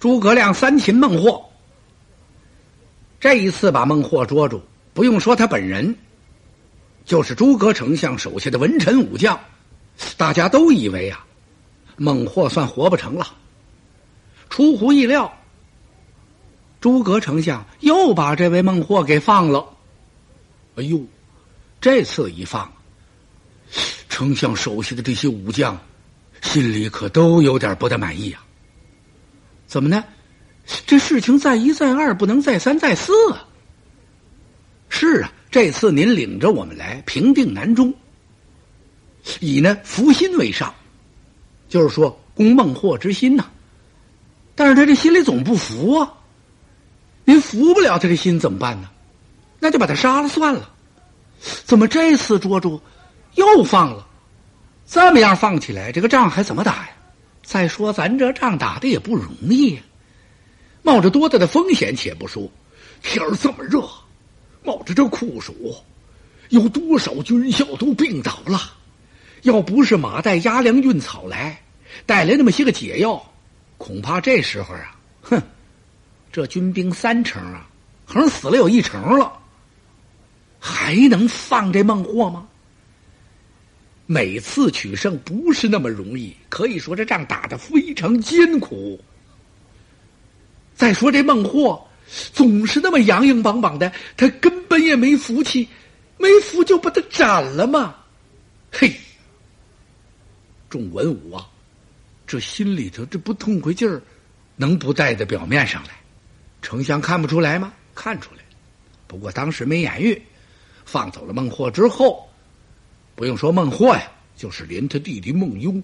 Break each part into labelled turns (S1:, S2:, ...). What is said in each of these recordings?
S1: 诸葛亮三擒孟获，这一次把孟获捉住，不用说他本人，就是诸葛丞相手下的文臣武将，大家都以为啊，孟获算活不成了。出乎意料，诸葛丞相又把这位孟获给放了。哎呦，这次一放，丞相手下的这些武将心里可都有点不大满意啊。怎么呢？这事情再一再二，不能再三再四啊！是啊，这次您领着我们来平定南中，以呢服心为上，就是说攻孟获之心呐。但是他这心里总不服啊，您服不了他这心怎么办呢？那就把他杀了算了。怎么这次捉住又放了？这么样放起来，这个仗还怎么打呀？再说，咱这仗打的也不容易，冒着多大的风险且不说，天儿这么热，冒着这酷暑，有多少军校都病倒了。要不是马岱押粮运草来，带来那么些个解药，恐怕这时候啊，哼，这军兵三成啊，可能死了有一成了，还能放这孟获吗？每次取胜不是那么容易，可以说这仗打得非常艰苦。再说这孟获总是那么洋洋梆梆的，他根本也没福气，没福就把他斩了嘛。嘿，众文武啊，这心里头这不痛快劲儿，能不带在表面上来？丞相看不出来吗？看出来，不过当时没言语。放走了孟获之后。不用说孟获呀，就是连他弟弟孟优，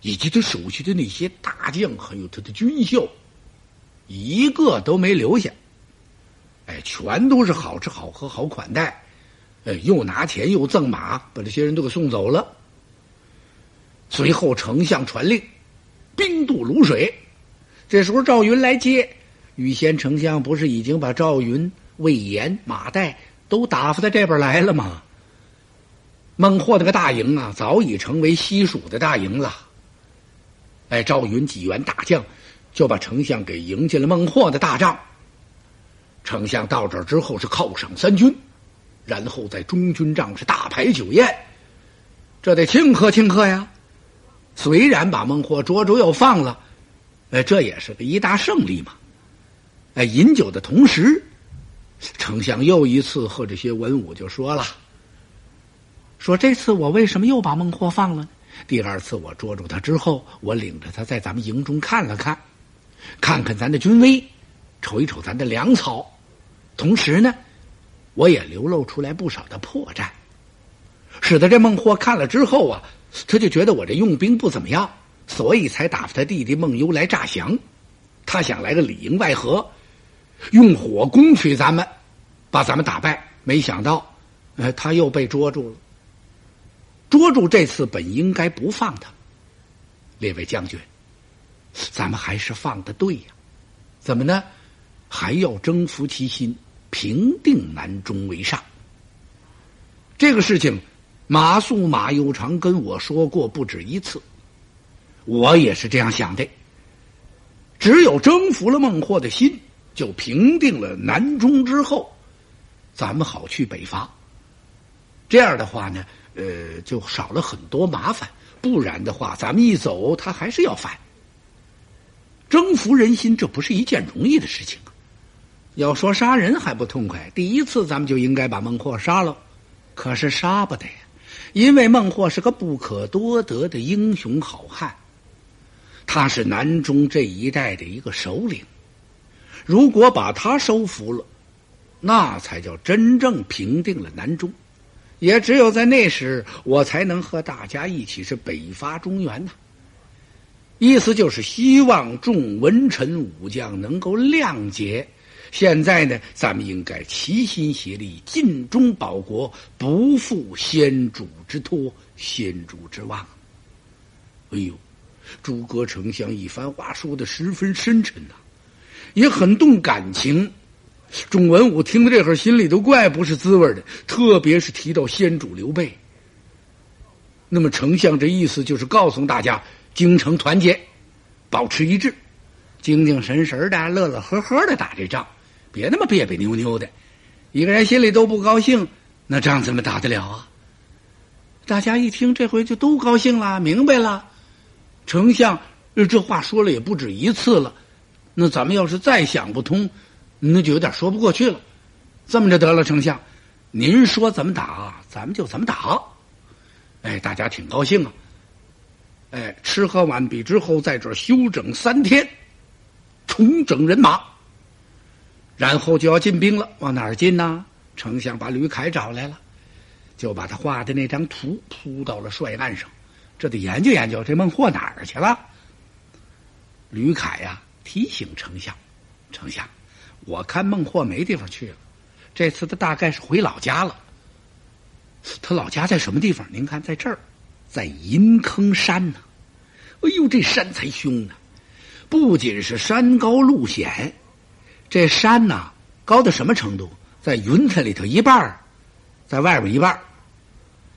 S1: 以及他手下的那些大将，还有他的军校，一个都没留下。哎，全都是好吃好喝好款待，哎，又拿钱又赠马，把这些人都给送走了。随后，丞相传令，兵渡泸水。这时候，赵云来接。羽先丞相不是已经把赵云、魏延、马岱都打发到这边来了吗？孟获那个大营啊，早已成为西蜀的大营了。哎，赵云几员大将就把丞相给迎进了孟获的大帐。丞相到这儿之后是犒赏三军，然后在中军帐是大排酒宴，这得庆贺庆贺呀。虽然把孟获捉住又放了，哎，这也是个一大胜利嘛。哎，饮酒的同时，丞相又一次和这些文武就说了。说这次我为什么又把孟获放了？第二次我捉住他之后，我领着他在咱们营中看了看，看看咱的军威，瞅一瞅咱的粮草，同时呢，我也流露出来不少的破绽，使得这孟获看了之后啊，他就觉得我这用兵不怎么样，所以才打发他弟弟孟优来诈降，他想来个里应外合，用火攻取咱们，把咱们打败。没想到，呃，他又被捉住了。捉住这次本应该不放他，列位将军，咱们还是放的对呀？怎么呢？还要征服其心，平定南中为上。这个事情，马谡、马攸长跟我说过不止一次，我也是这样想的。只有征服了孟获的心，就平定了南中之后，咱们好去北伐。这样的话呢？呃，就少了很多麻烦，不然的话，咱们一走，他还是要反。征服人心，这不是一件容易的事情啊！要说杀人还不痛快，第一次咱们就应该把孟获杀了，可是杀不得呀，因为孟获是个不可多得的英雄好汉，他是南中这一带的一个首领，如果把他收服了，那才叫真正平定了南中。也只有在那时，我才能和大家一起是北伐中原呐。意思就是希望众文臣武将能够谅解。现在呢，咱们应该齐心协力，尽忠保国，不负先主之托，先主之望。哎呦，诸葛丞相一番话说的十分深沉呐，也很动感情。众文武听到这会儿，心里都怪不是滋味的。特别是提到先主刘备，那么丞相这意思就是告诉大家：京城团结，保持一致，精精神神的、乐乐呵呵的打这仗，别那么别别扭扭的。一个人心里都不高兴，那仗怎么打得了啊？大家一听，这回就都高兴了，明白了。丞相这话说了也不止一次了，那咱们要是再想不通，那就有点说不过去了。这么着得了，丞相，您说怎么打，咱们就怎么打。哎，大家挺高兴啊。哎，吃喝完毕之后，在这休整三天。重整人马，然后就要进兵了。往哪儿进呢？丞相把吕凯找来了，就把他画的那张图铺到了帅案上。这得研究研究，这孟获哪儿去了？吕凯呀，提醒丞相：“丞相，我看孟获没地方去了。这次他大概是回老家了。他老家在什么地方？您看，在这儿，在银坑山呢。哎呦，这山才凶呢！”不仅是山高路险，这山呐高到什么程度？在云彩里头一半在外边一半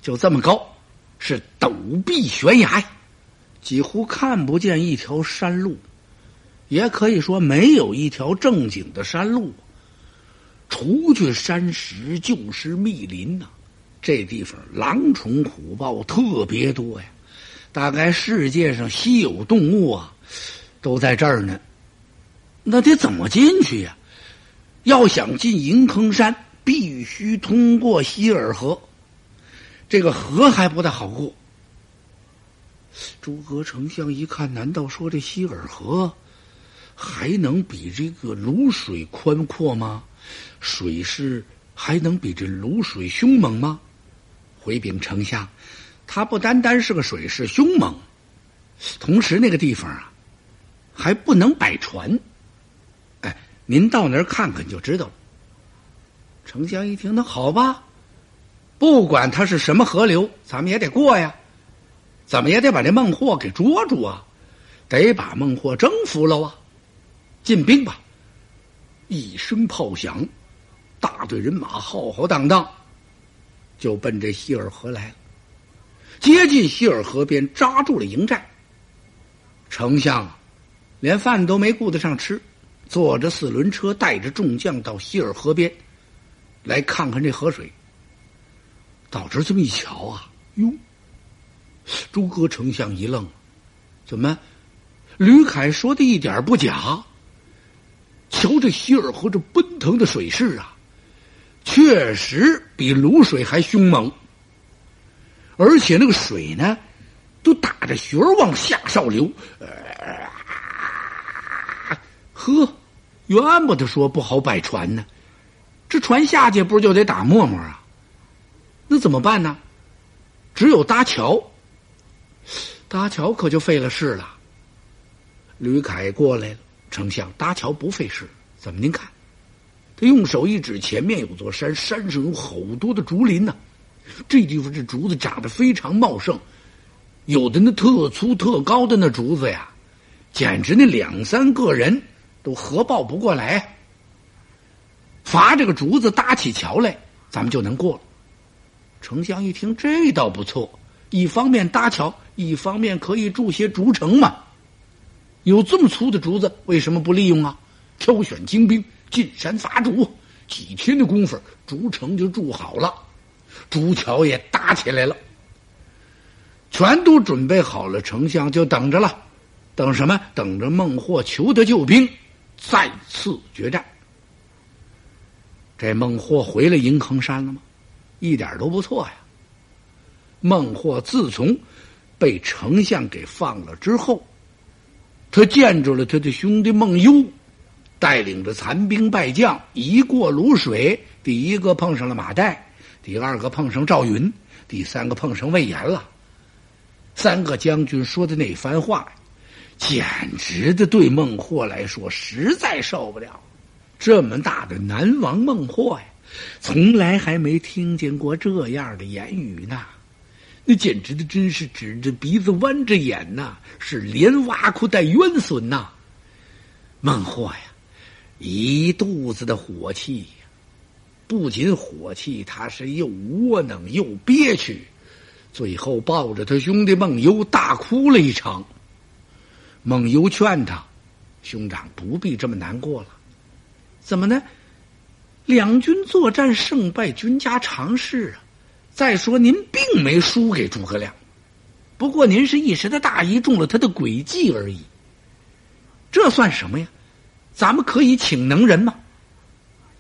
S1: 就这么高，是陡壁悬崖，几乎看不见一条山路，也可以说没有一条正经的山路。除去山石就是密林呐，这地方狼虫虎豹特别多呀，大概世界上稀有动物啊。都在这儿呢，那得怎么进去呀？要想进银坑山，必须通过希尔河。这个河还不大好过。诸葛丞相一看，难道说这希尔河还能比这个泸水宽阔吗？水势还能比这泸水凶猛吗？回禀丞相，它不单单是个水势凶猛，同时那个地方啊。还不能摆船，哎，您到那儿看看就知道了。丞相一听，那好吧，不管它是什么河流，咱们也得过呀，怎么也得把这孟获给捉住啊，得把孟获征服了啊！进兵吧！一声炮响，大队人马浩浩荡荡就奔这希尔河来了。接近希尔河边，扎住了营寨。丞相。连饭都没顾得上吃，坐着四轮车，带着众将到希尔河边，来看看这河水。到这这么一瞧啊，哟！诸葛丞相一愣，怎么？吕凯说的一点不假。瞧这希尔河这奔腾的水势啊，确实比卤水还凶猛，而且那个水呢，都打着旋往下上流。呵，怨不得说不好摆船呢，这船下去不是就得打沫沫啊？那怎么办呢？只有搭桥，搭桥可就费了事了。吕凯过来了，丞相搭桥不费事，怎么您看？他用手一指，前面有座山，山上有好多的竹林呢。这地方这竹子长得非常茂盛，有的那特粗特高的那竹子呀，简直那两三个人。都合抱不过来，伐这个竹子搭起桥来，咱们就能过了。丞相一听，这倒不错，一方面搭桥，一方面可以筑些竹城嘛。有这么粗的竹子，为什么不利用啊？挑选精兵进山伐竹，几天的功夫，竹城就筑好了，竹桥也搭起来了，全都准备好了。丞相就等着了，等什么？等着孟获求得救兵。再次决战，这孟获回了银坑山了吗？一点都不错呀。孟获自从被丞相给放了之后，他见着了他的兄弟孟优，带领着残兵败将一过泸水，第一个碰上了马岱，第二个碰上赵云，第三个碰上魏延了。三个将军说的那番话。简直的，对孟获来说实在受不了。这么大的南王孟获呀，从来还没听见过这样的言语呢。那简直的，真是指着鼻子弯着眼呐，是连挖苦带冤损呐。孟获呀，一肚子的火气呀，不仅火气，他是又窝囊又憋屈，最后抱着他兄弟孟优大哭了一场。孟优劝他：“兄长不必这么难过了。怎么呢？两军作战胜败，军家常事啊。再说您并没输给诸葛亮，不过您是一时的大意，中了他的诡计而已。这算什么呀？咱们可以请能人吗？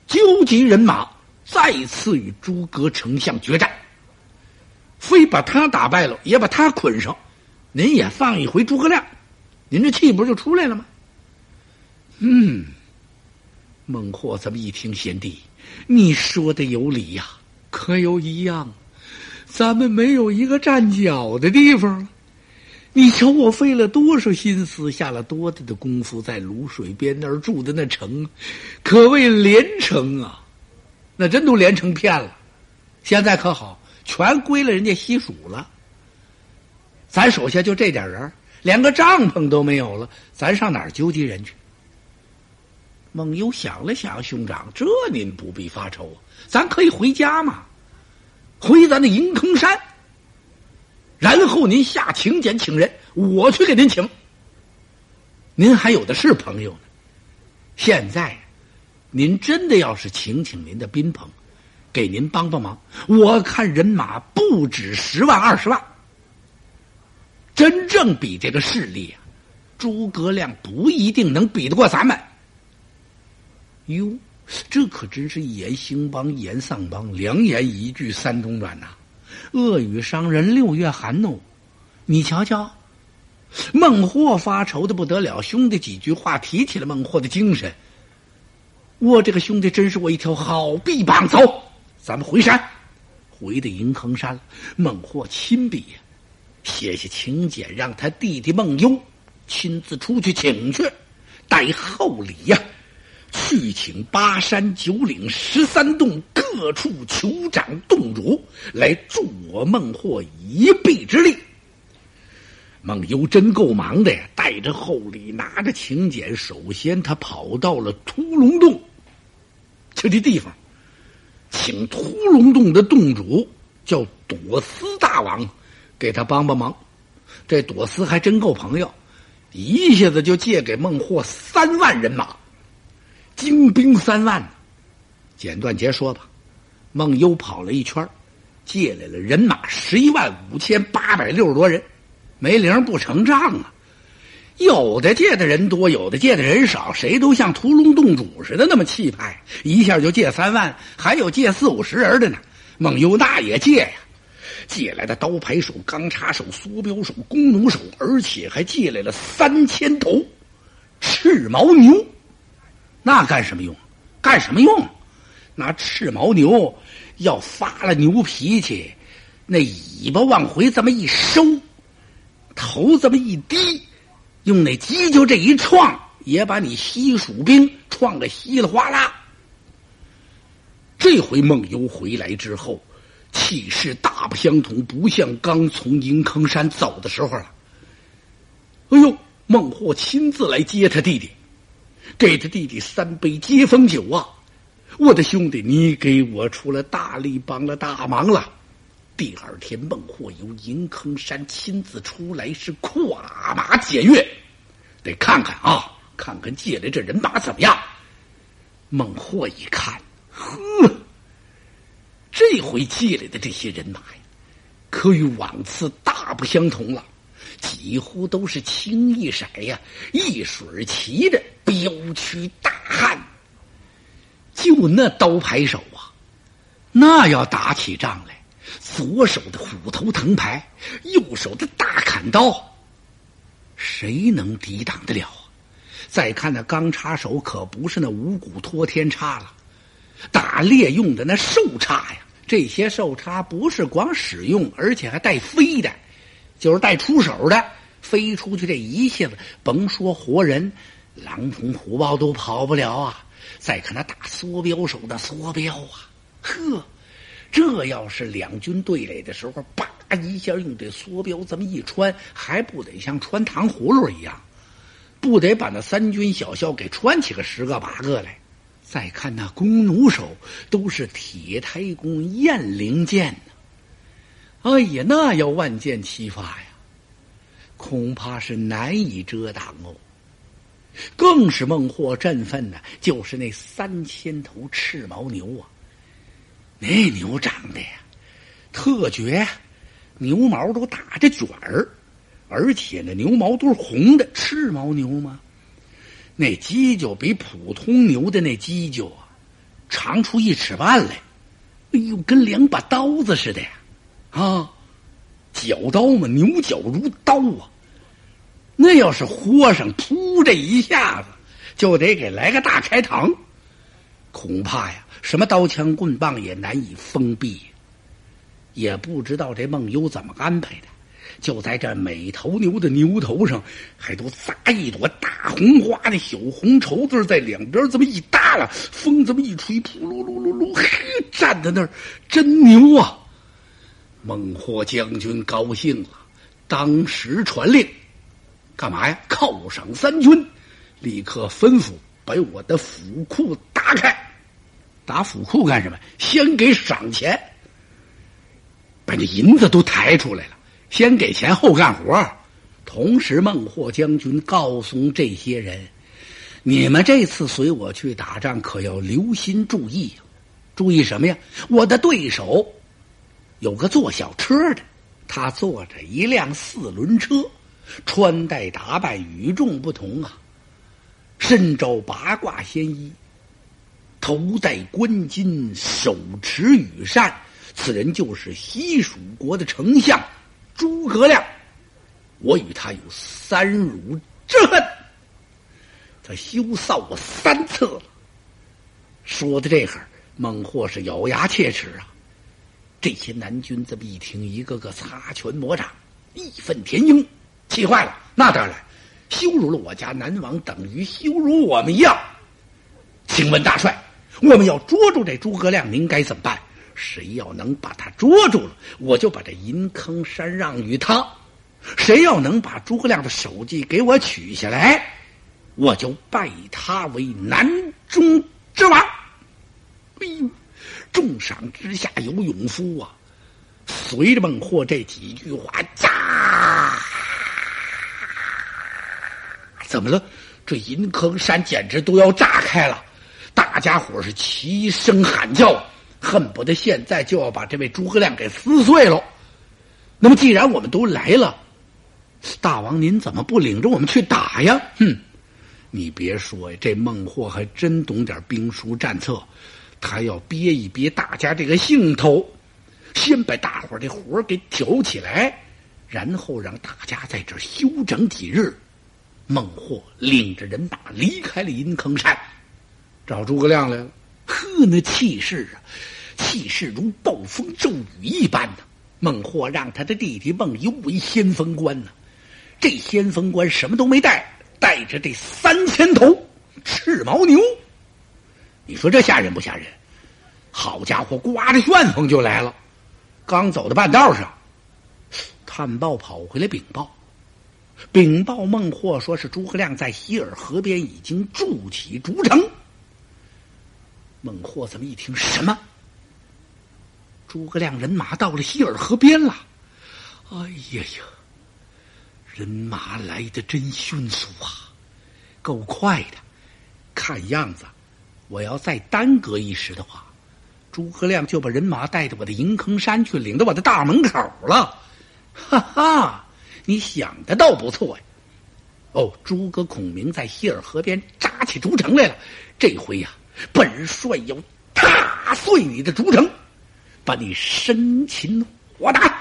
S1: 纠集人马，再次与诸葛丞相决战。非把他打败了，也把他捆上，您也放一回诸葛亮，您这气不就出来了吗？嗯，孟获这么一听，贤弟，你说的有理呀，可有一样，咱们没有一个站脚的地方。你瞧我费了多少心思，下了多大的功夫，在卤水边那儿住的那城，可谓连城啊，那真都连成片了。现在可好？全归了人家西蜀了。咱手下就这点人，连个帐篷都没有了，咱上哪儿纠集人去？孟优想了想，兄长，这您不必发愁，咱可以回家嘛，回咱的银坑山。然后您下请柬请人，我去给您请。您还有的是朋友呢。现在，您真的要是请请您的宾朋。给您帮帮忙，我看人马不止十万二十万，真正比这个势力啊，诸葛亮不一定能比得过咱们。哟，这可真是一言兴邦，一言丧邦，良言一句三冬暖呐！恶语伤人，六月寒哦。你瞧瞧，孟获发愁的不得了，兄弟几句话提起了孟获的精神。我这个兄弟真是我一条好臂膀，走。咱们回山，回到银坑山。孟获亲笔写下请柬，让他弟弟孟优亲自出去请去，带厚礼呀，去请八山九岭十三洞各处酋长洞主来助我孟获一臂之力。孟优真够忙的呀，带着厚礼，拿着请柬，首先他跑到了屠龙洞，就这地方。请屠龙洞的洞主叫朵思大王，给他帮帮忙。这朵思还真够朋友，一下子就借给孟获三万人马，精兵三万。简短截说吧，孟优跑了一圈，借来了人马十一万五千八百六十多人，没零不成账啊。有的借的人多，有的借的人少，谁都像屠龙洞主似的那么气派，一下就借三万，还有借四五十人的呢。孟优那也借呀，借来的刀牌手、钢叉手、梭镖手、弓弩手，而且还借来了三千头赤毛牛。那干什么用？干什么用？那赤毛牛要发了牛脾气，那尾巴往回这么一收，头这么一低。用那犄角这一撞，也把你西蜀兵撞个稀里哗啦。这回孟优回来之后，气势大不相同，不像刚从银坑山走的时候了。哎呦，孟获亲自来接他弟弟，给他弟弟三杯接风酒啊！我的兄弟，你给我出了大力，帮了大忙了。第二天，孟获由银坑山亲自出来，是跨马检阅，得看看啊，看看借来这人马怎么样。孟获一看，呵，这回借来的这些人马呀，可与往次大不相同了，几乎都是青一色呀，一水齐的彪躯大汉。就那刀牌手啊，那要打起仗来。左手的虎头藤牌，右手的大砍刀，谁能抵挡得了啊？再看那钢叉手，可不是那五谷托天叉了，打猎用的那兽叉呀。这些兽叉不是光使用，而且还带飞的，就是带出手的，飞出去这一下子，甭说活人，狼虫虎豹都跑不了啊。再看那大梭镖手的梭镖啊，呵。这要是两军对垒的时候，叭一下用这梭镖这么一穿，还不得像穿糖葫芦一样，不得把那三军小校给穿起个十个八个来？再看那弓弩手，都是铁胎弓雁翎箭呢。哎呀，那要万箭齐发呀，恐怕是难以遮挡哦。更是孟获振奋呢，就是那三千头赤毛牛啊，那牛长得呀特绝，牛毛都打着卷儿，而且那牛毛都是红的，赤毛牛吗？那犄角比普通牛的那犄角啊长出一尺半来，哎呦，跟两把刀子似的呀！啊，角刀嘛，牛角如刀啊！那要是豁上，噗，这一下子就得给来个大开膛，恐怕呀，什么刀枪棍棒也难以封闭。也不知道这梦优怎么安排的，就在这每头牛的牛头上，还都扎一朵大红花的小红绸子，在两边这么一耷拉，风这么一吹，噗噜噜噜噜，嘿，站在那儿真牛啊！孟获将军高兴了，当时传令。干嘛呀？犒赏三军，立刻吩咐把我的府库打开。打府库干什么？先给赏钱，把这银子都抬出来了。先给钱后干活。同时，孟获将军告诉这些人：你们这次随我去打仗，可要留心注意注意什么呀？我的对手有个坐小车的，他坐着一辆四轮车。穿戴打扮与众不同啊，身着八卦仙衣，头戴冠巾，手持羽扇，此人就是西蜀国的丞相诸葛亮。我与他有三辱之恨，他羞臊我三次了。说的这会儿，孟获是咬牙切齿啊。这些南军这么一听，一个个擦拳魔掌，义愤填膺。气坏了，那当然，羞辱了我家南王，等于羞辱我们一样。请问大帅，我们要捉住这诸葛亮，您该怎么办？谁要能把他捉住了，我就把这银坑山让与他；谁要能把诸葛亮的首级给我取下来，我就拜他为南中之王。哎呦，重赏之下有勇夫啊！随着孟获这几句话，炸。怎么了？这银坑山简直都要炸开了，大家伙是齐声喊叫，恨不得现在就要把这位诸葛亮给撕碎了。那么，既然我们都来了，大王您怎么不领着我们去打呀？哼，你别说呀，这孟获还真懂点兵书战策，他要憋一憋大家这个兴头，先把大伙的活给挑起来，然后让大家在这休整几日。孟获领着人马离开了阴坑山，找诸葛亮来了。呵，那气势啊，气势如暴风骤雨一般呢。孟获让他的弟弟孟优为先锋官呢，这先锋官什么都没带，带着这三千头赤毛牛。你说这吓人不吓人？好家伙，刮着旋风就来了。刚走到半道上，探报跑回来禀报。禀报孟获，说是诸葛亮在希尔河边已经筑起竹城。孟获这么一听，什么？诸葛亮人马到了希尔河边了？哎呀呀，人马来的真迅速啊，够快的。看样子，我要再耽搁一时的话，诸葛亮就把人马带到我的银坑山去，领到我的大门口了。哈哈。你想的倒不错呀！哦，诸葛孔明在希尔河边扎起竹城来了。这回呀，本帅要踏碎你的竹城，把你生擒活打。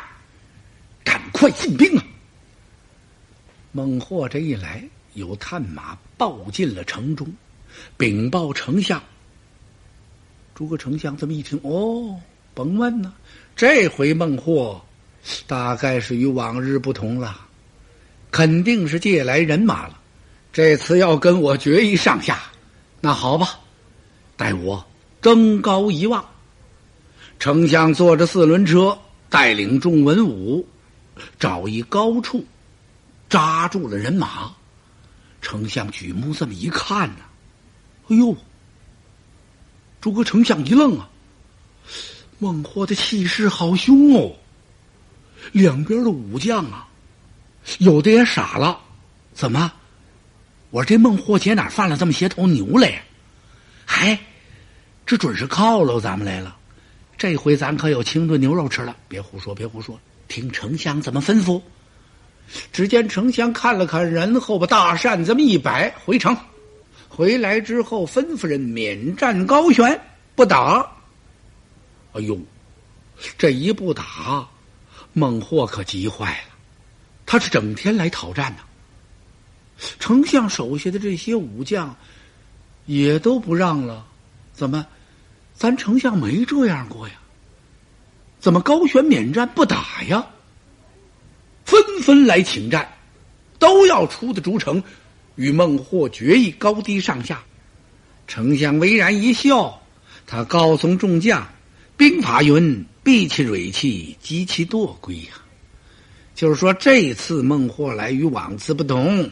S1: 赶快进兵啊！孟获这一来，有探马报进了城中，禀报丞相。诸葛丞相这么一听，哦，甭问呢，这回孟获。大概是与往日不同了，肯定是借来人马了。这次要跟我决一上下，那好吧，待我登高一望。丞相坐着四轮车，带领众文武，找一高处扎住了人马。丞相举目这么一看呢，哎呦！诸葛丞相一愣啊，孟获的气势好凶哦。两边的武将啊，有的也傻了，怎么？我这孟获姐哪犯了这么些头牛来？嗨，这准是犒劳咱们来了。这回咱可有清炖牛肉吃了。别胡说，别胡说，听丞相怎么吩咐。只见丞相看了看，然后把大扇这么一摆，回城。回来之后，吩咐人免战高悬，不打。哎呦，这一不打，孟获可急坏了。他是整天来讨战呢。丞相手下的这些武将也都不让了，怎么？咱丞相没这样过呀？怎么高悬免战不打呀？纷纷来请战，都要出的逐城，与孟获决一高低上下。丞相巍然一笑，他告诉众将：“兵法云，避其锐气，击其惰归呀。就是说，这次孟获来与往次不同，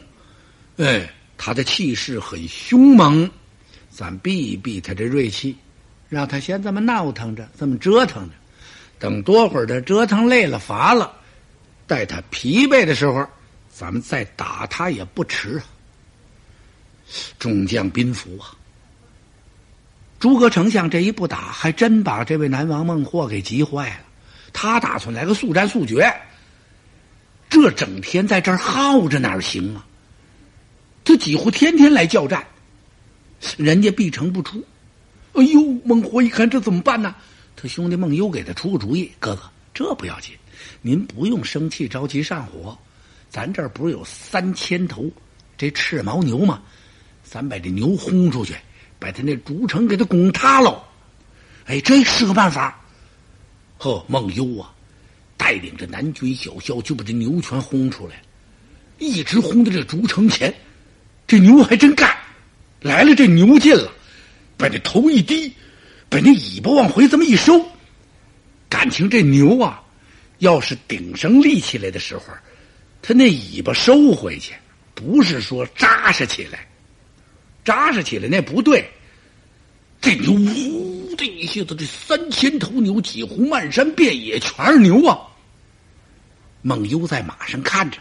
S1: 哎，他的气势很凶猛，咱避一避他这锐气。”让他先这么闹腾着，这么折腾着，等多会儿他折腾累了、乏了，待他疲惫的时候，咱们再打他也不迟啊。众将宾服啊！诸葛丞相这一不打，还真把这位南王孟获给急坏了。他打算来个速战速决，这整天在这儿耗着哪行啊？他几乎天天来叫战，人家必城不出。哎呦，孟获一看这怎么办呢？他兄弟孟优给他出个主意：“哥哥，这不要紧，您不用生气着急上火。咱这儿不是有三千头这赤毛牛吗？咱把这牛轰出去，把他那竹城给他拱塌喽。哎，这是个办法。呵，孟优啊，带领着南军小校就把这牛全轰出来，一直轰到这竹城前。这牛还真干，来了，这牛进了。”把这头一低，把那尾巴往回这么一收，感情这牛啊，要是顶上立起来的时候，他那尾巴收回去，不是说扎实起来，扎实起来那不对。这牛呼的一下子，这三千头牛几乎漫山遍野全是牛啊！孟优在马上看着，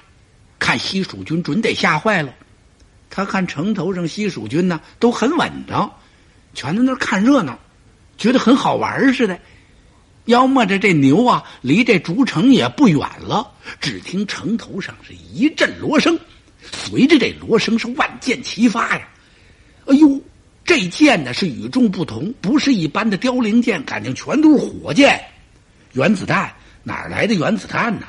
S1: 看西蜀军准得吓坏了。他看城头上西蜀军呢，都很稳当。全在那看热闹，觉得很好玩似的。要么着这牛啊，离这竹城也不远了。只听城头上是一阵锣声，随着这锣声是万箭齐发呀！哎呦，这箭呢是与众不同，不是一般的凋零箭，感情全都是火箭、原子弹。哪来的原子弹呢？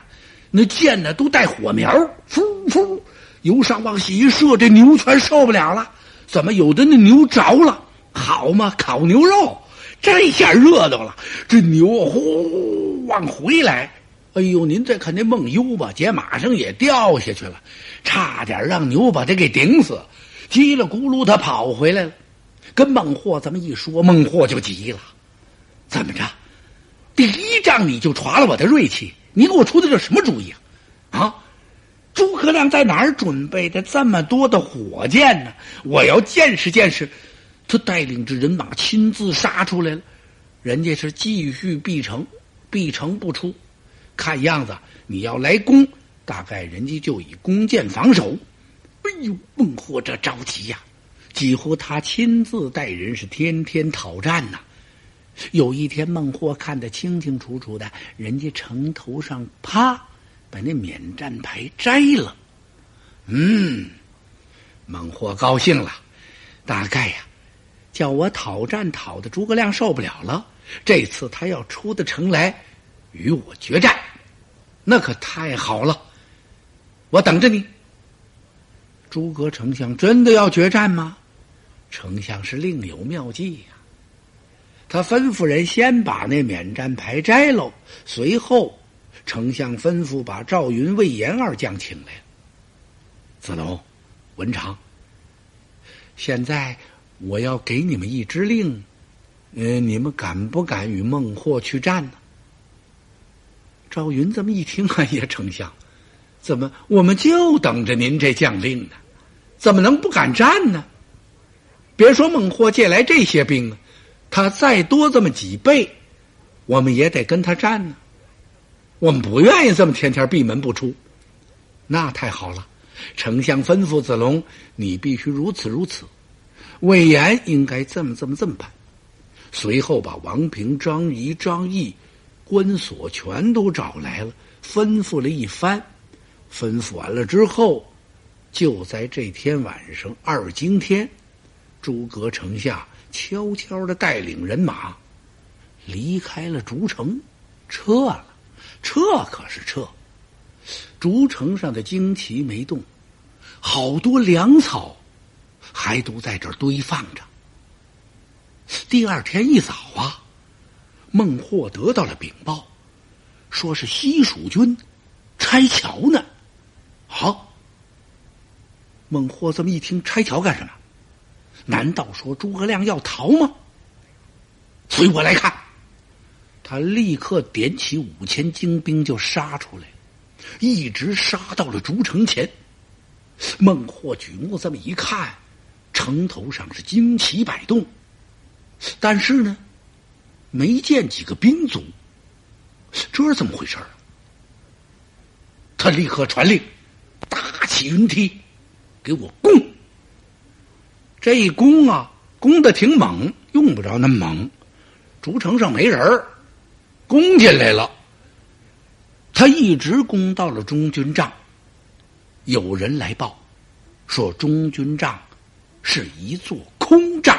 S1: 那箭呢都带火苗，噗噗，由上往下一射，这牛全受不了了。怎么有的那牛着了？好嘛，烤牛肉，这下热闹了。这牛呼往回来，哎呦，您再看那孟优吧，姐马上也掉下去了，差点让牛把他给顶死。叽里咕噜，他跑回来了，跟孟获这么一说，孟获就急了：怎么着？第一仗你就耍了我的锐气，你给我出的这什么主意啊？啊，诸葛亮在哪儿准备的这么多的火箭呢？我要见识见识。他带领着人马亲自杀出来了，人家是继续必城，必城不出。看样子你要来攻，大概人家就以弓箭防守。哎呦，孟获这着急呀，几乎他亲自带人是天天讨战呐。有一天，孟获看得清清楚楚的，人家城头上啪把那免战牌摘了。嗯，孟获高兴了，大概呀。叫我讨战讨的诸葛亮受不了了，这次他要出的城来与我决战，那可太好了！我等着你。诸葛丞相真的要决战吗？丞相是另有妙计呀。他吩咐人先把那免战牌摘喽，随后丞相吩咐把赵云、魏延二将请来。子龙、文长，现在。我要给你们一支令，呃，你们敢不敢与孟获去战呢？赵云这么一听，哎呀，丞相，怎么我们就等着您这将令呢？怎么能不敢战呢？别说孟获借来这些兵啊，他再多这么几倍，我们也得跟他战呢。我们不愿意这么天天闭门不出，那太好了，丞相吩咐子龙，你必须如此如此。魏延应该这么这么这么办。随后把王平、张仪、张毅、关索全都找来了，吩咐了一番。吩咐完了之后，就在这天晚上二更天，诸葛丞相悄悄的带领人马离开了竹城，撤了。撤可是撤，竹城上的旌旗没动，好多粮草还都在这儿堆放着。第二天一早啊，孟获得到了禀报，说是西蜀军拆桥呢。好，孟获这么一听，拆桥干什么？难道说诸葛亮要逃吗？随我来看。他立刻点起五千精兵就杀出来，一直杀到了竹城前。孟获举目这么一看，城头上是旌旗摆动，但是呢，没见几个兵卒。这是怎么回事啊他立刻传令，打起云梯，给我攻。这一攻啊，攻的挺猛，用不着那么猛。竹城上没人儿。攻进来了，他一直攻到了中军帐。有人来报，说中军帐是一座空帐。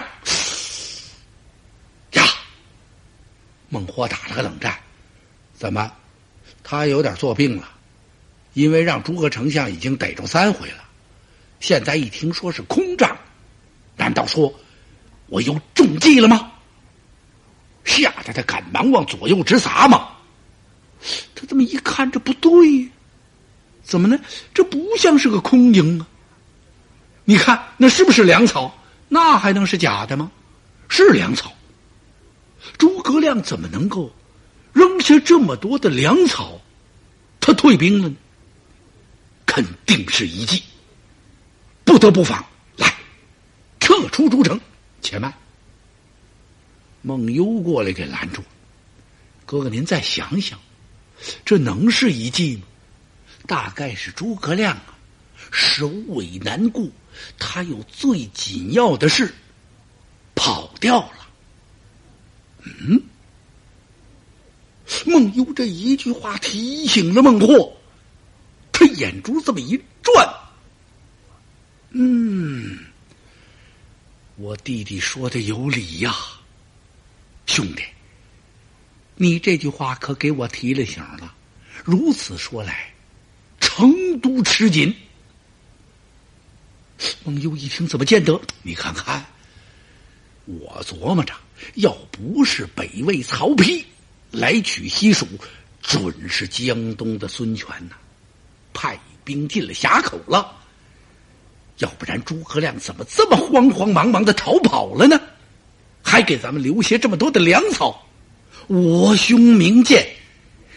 S1: 呀，孟获打了个冷战，怎么？他有点作病了，因为让诸葛丞相已经逮着三回了，现在一听说是空帐，难道说我又中计了吗？吓得他赶忙往左右直撒嘛！他这么一看，这不对，怎么呢？这不像是个空营啊！你看那是不是粮草？那还能是假的吗？是粮草。诸葛亮怎么能够扔下这么多的粮草，他退兵了呢？肯定是一计，不得不防。来，撤出诸城，且慢。孟优过来给拦住，哥哥您再想想，这能是一计吗？大概是诸葛亮啊，首尾难顾，他有最紧要的事，跑掉了。嗯，孟优这一句话提醒了孟获，他眼珠这么一转，嗯，我弟弟说的有理呀。兄弟，你这句话可给我提了醒了。如此说来，成都吃紧。孟优一听，怎么见得？你看看，我琢磨着，要不是北魏曹丕来取西蜀，准是江东的孙权呐，派兵进了峡口了。要不然，诸葛亮怎么这么慌慌忙忙的逃跑了呢？还给咱们留下这么多的粮草，我兄明鉴，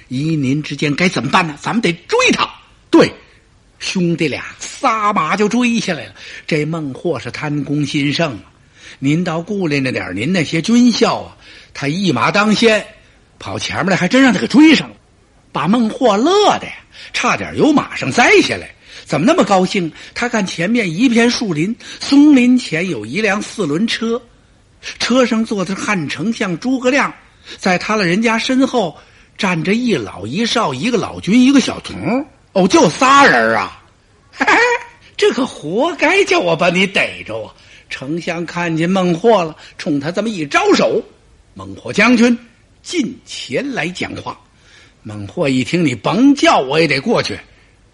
S1: 依您之见该怎么办呢？咱们得追他。对，兄弟俩撒马就追下来了。这孟获是贪功心盛啊，您倒顾虑着点您那些军校啊，他一马当先，跑前面来，还真让他给追上了，把孟获乐的呀，差点由马上栽下来。怎么那么高兴？他看前面一片树林，松林前有一辆四轮车。车上坐的汉丞相诸葛亮，在他的人家身后站着一老一少，一个老军，一个小童。哦，就仨人啊！这可活该叫我把你逮着啊！丞相看见孟获了，冲他这么一招手，孟获将军近前来讲话。孟获一听，你甭叫我也得过去。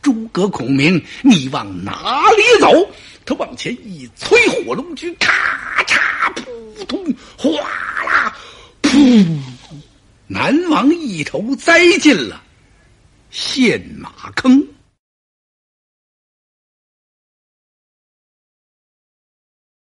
S1: 诸葛孔明，你往哪里走？他往前一催火龙驹，咔嚓，扑通，哗啦，噗！南王一头栽进了陷马坑。